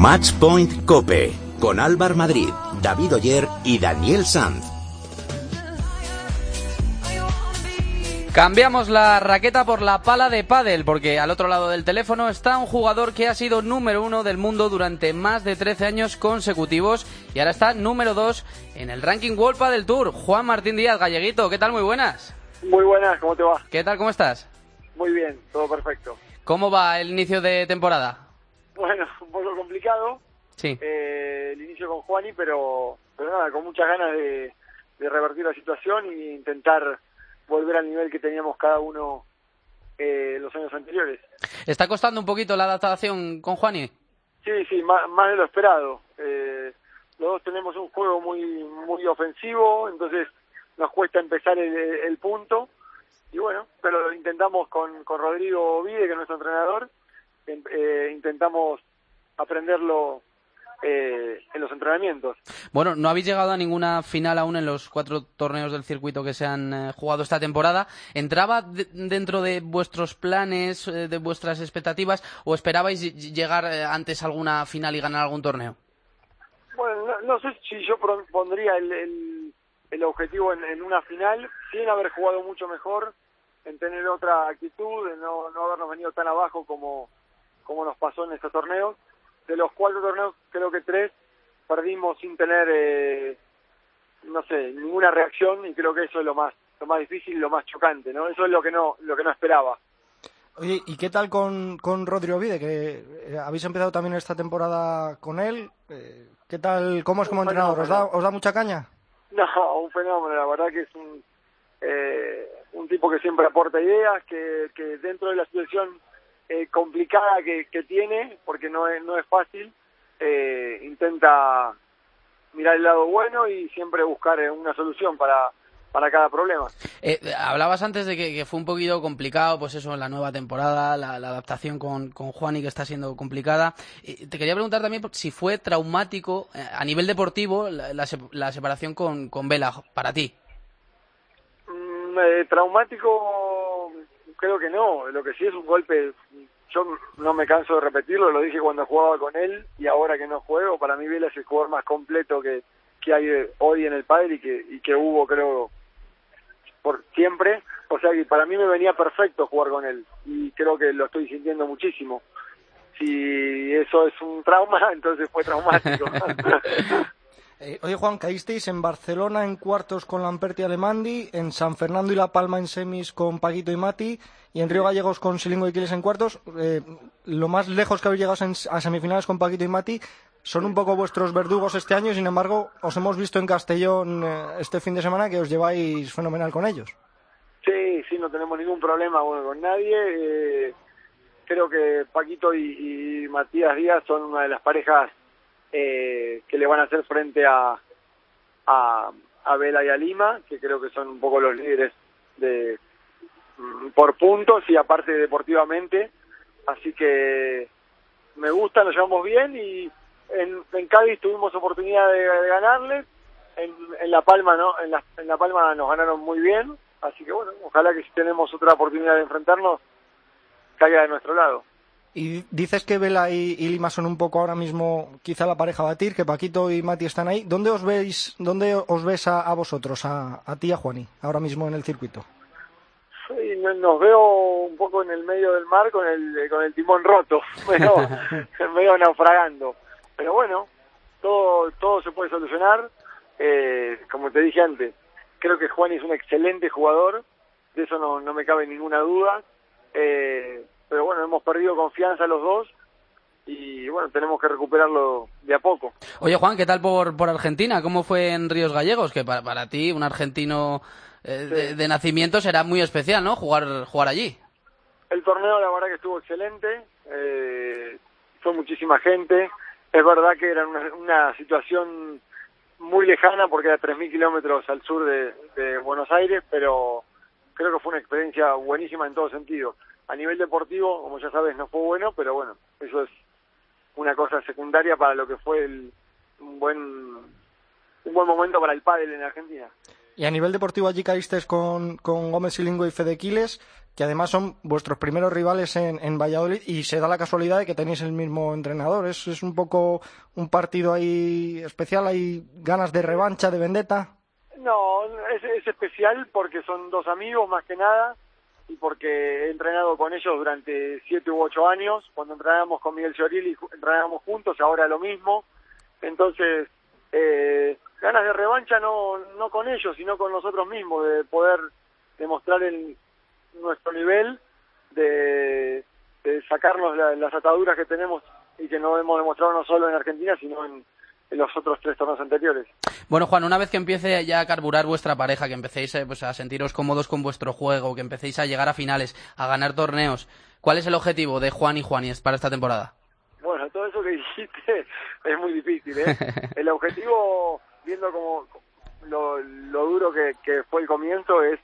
Matchpoint Cope con Álvar Madrid, David Oyer y Daniel Sanz. Cambiamos la raqueta por la pala de pádel, porque al otro lado del teléfono está un jugador que ha sido número uno del mundo durante más de 13 años consecutivos y ahora está número dos en el ranking World Padel Tour. Juan Martín Díaz, galleguito, ¿qué tal? Muy buenas. Muy buenas, ¿cómo te va? ¿Qué tal? ¿Cómo estás? Muy bien, todo perfecto. ¿Cómo va el inicio de temporada? Bueno, un poco complicado. Sí. Eh, el inicio con Juani, pero, pero nada, con muchas ganas de, de revertir la situación e intentar volver al nivel que teníamos cada uno eh, los años anteriores. ¿Está costando un poquito la adaptación con Juani? Sí, sí, más, más de lo esperado. Eh, los dos tenemos un juego muy muy ofensivo, entonces nos cuesta empezar el, el punto. Y bueno, pero lo intentamos con, con Rodrigo Vide, que es nuestro entrenador, eh, intentamos aprenderlo eh, en los entrenamientos. Bueno, no habéis llegado a ninguna final aún en los cuatro torneos del circuito que se han eh, jugado esta temporada. ¿Entraba de- dentro de vuestros planes, eh, de vuestras expectativas, o esperabais ll- llegar antes a alguna final y ganar algún torneo? Bueno, no, no sé si yo pondría el, el, el objetivo en, en una final, sin haber jugado mucho mejor, en tener otra actitud, en no, no habernos venido tan abajo como, como nos pasó en estos torneos. De los cuatro torneos, creo que tres perdimos sin tener, eh, no sé, ninguna reacción y creo que eso es lo más lo más difícil y lo más chocante, ¿no? Eso es lo que no lo que no esperaba. Oye, ¿y qué tal con, con Rodrigo Vide? Que eh, habéis empezado también esta temporada con él. Eh, ¿Qué tal? ¿Cómo es como Un entrenador? ¿Os da. ¿Os da mucha caña? No, un fenómeno, la verdad que es un, eh, un tipo que siempre aporta ideas, que, que dentro de la situación eh, complicada que, que tiene, porque no es, no es fácil, eh, intenta mirar el lado bueno y siempre buscar eh, una solución para, para cada problema. Eh, hablabas antes de que, que fue un poquito complicado, pues eso, la nueva temporada, la, la adaptación con, con Juani que está siendo complicada. Eh, te quería preguntar también si fue traumático a nivel deportivo la, la la separación con, con Vela para ti. Mm, eh, traumático, creo que no. Lo que sí es un golpe. Yo no me canso de repetirlo, lo dije cuando jugaba con él y ahora que no juego. Para mí, Vela es el jugador más completo que, que hay eh, hoy en el padre y que, y que hubo, creo, por siempre. O sea que para mí me venía perfecto jugar con él y creo que lo estoy sintiendo muchísimo. Si eso es un trauma, entonces fue traumático. Eh, oye, Juan, caísteis en Barcelona en cuartos con Lamperti y Alemandi, en San Fernando y La Palma en semis con Paquito y Mati, y en Río Gallegos con Silingo y Quiles en cuartos. Eh, lo más lejos que habéis llegado en- a semifinales con Paquito y Mati son un poco vuestros verdugos este año, y sin embargo, os hemos visto en Castellón eh, este fin de semana que os lleváis fenomenal con ellos. Sí, sí, no tenemos ningún problema bueno, con nadie. Eh, creo que Paquito y, y Matías Díaz son una de las parejas eh, que le van a hacer frente a, a, a Vela y a Lima, que creo que son un poco los líderes de mm, por puntos y aparte deportivamente. Así que me gusta, nos llevamos bien y en, en Cádiz tuvimos oportunidad de, de ganarles. En, en La Palma no, en la, en La Palma nos ganaron muy bien, así que bueno, ojalá que si tenemos otra oportunidad de enfrentarnos caiga de nuestro lado. Y dices que Vela y, y Lima son un poco ahora mismo quizá la pareja a batir, que Paquito y Mati están ahí. ¿Dónde os veis, dónde os ves a, a vosotros, a, a ti y a Juani, ahora mismo en el circuito? Sí, no- nos veo un poco en el medio del mar con el con el timón roto, medio naufragando. Pero bueno, todo todo se puede solucionar. Eh, como te dije antes, creo que Juan es un excelente jugador, de eso no, no me cabe ninguna duda. Eh, pero bueno, hemos perdido confianza los dos y bueno, tenemos que recuperarlo de a poco. Oye, Juan, ¿qué tal por, por Argentina? ¿Cómo fue en Ríos Gallegos? Que para, para ti, un argentino eh, de, de nacimiento, será muy especial, ¿no? Jugar, jugar allí. El torneo la verdad que estuvo excelente, eh, fue muchísima gente, es verdad que era una, una situación muy lejana porque era 3.000 kilómetros al sur de, de Buenos Aires, pero creo que fue una experiencia buenísima en todo sentido. A nivel deportivo, como ya sabes, no fue bueno, pero bueno, eso es una cosa secundaria para lo que fue el, un buen un buen momento para el pádel en Argentina. Y a nivel deportivo allí caíste con, con Gómez Silingo y Fede Quiles, que además son vuestros primeros rivales en, en, Valladolid y se da la casualidad de que tenéis el mismo entrenador. ¿Es, es un poco un partido ahí especial? ¿Hay ganas de revancha, de vendetta? No, es, es especial porque son dos amigos más que nada y porque he entrenado con ellos durante siete u ocho años. Cuando entrenábamos con Miguel y entrenábamos juntos, ahora lo mismo. Entonces, eh, ganas de revancha no, no con ellos, sino con nosotros mismos, de poder demostrar el, nuestro nivel, de, de sacarnos las ataduras que tenemos y que no hemos demostrado no solo en Argentina, sino en, en los otros tres torneos anteriores. Bueno, Juan, una vez que empiece ya a carburar vuestra pareja, que empecéis eh, pues, a sentiros cómodos con vuestro juego, que empecéis a llegar a finales, a ganar torneos, ¿cuál es el objetivo de Juan y Juaníes para esta temporada? Bueno, todo eso que dijiste es muy difícil. ¿eh? el objetivo, viendo como lo, lo duro que, que fue el comienzo, es,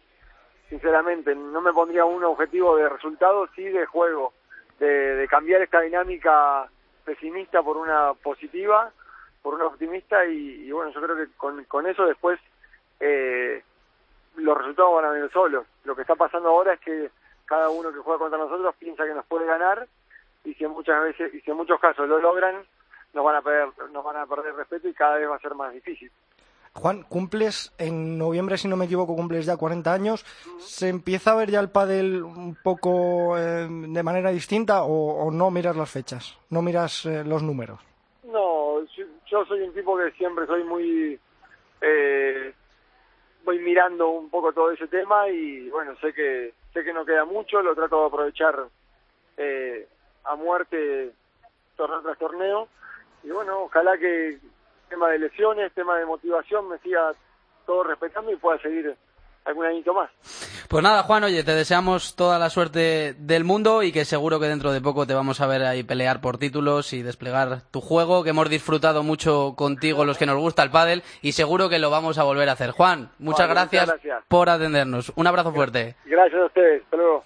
sinceramente, no me pondría un objetivo de resultado, sí de juego, de, de cambiar esta dinámica pesimista por una positiva por un optimista y, bueno, yo creo que con, con eso después eh, los resultados van a venir solos. Lo que está pasando ahora es que cada uno que juega contra nosotros piensa que nos puede ganar y si en muchas veces y si en muchos casos lo logran nos van a perder nos van a perder respeto y cada vez va a ser más difícil. Juan, cumples en noviembre, si no me equivoco, cumples ya 40 años. ¿Se empieza a ver ya el pádel un poco eh, de manera distinta o, o, no miras las fechas, no miras eh, los números? Yo soy un tipo que siempre soy muy eh, voy mirando un poco todo ese tema y bueno sé que sé que no queda mucho lo trato de aprovechar eh, a muerte torneo tras torneo. Y bueno ojalá que tema de lesiones tema de motivación me siga todo respetando y pueda seguir algún añito más pues nada, Juan, oye, te deseamos toda la suerte del mundo y que seguro que dentro de poco te vamos a ver ahí pelear por títulos y desplegar tu juego, que hemos disfrutado mucho contigo los que nos gusta el pádel y seguro que lo vamos a volver a hacer. Juan, muchas, gracias, por atendernos. Un abrazo fuerte. Gracias a ustedes. Hasta luego.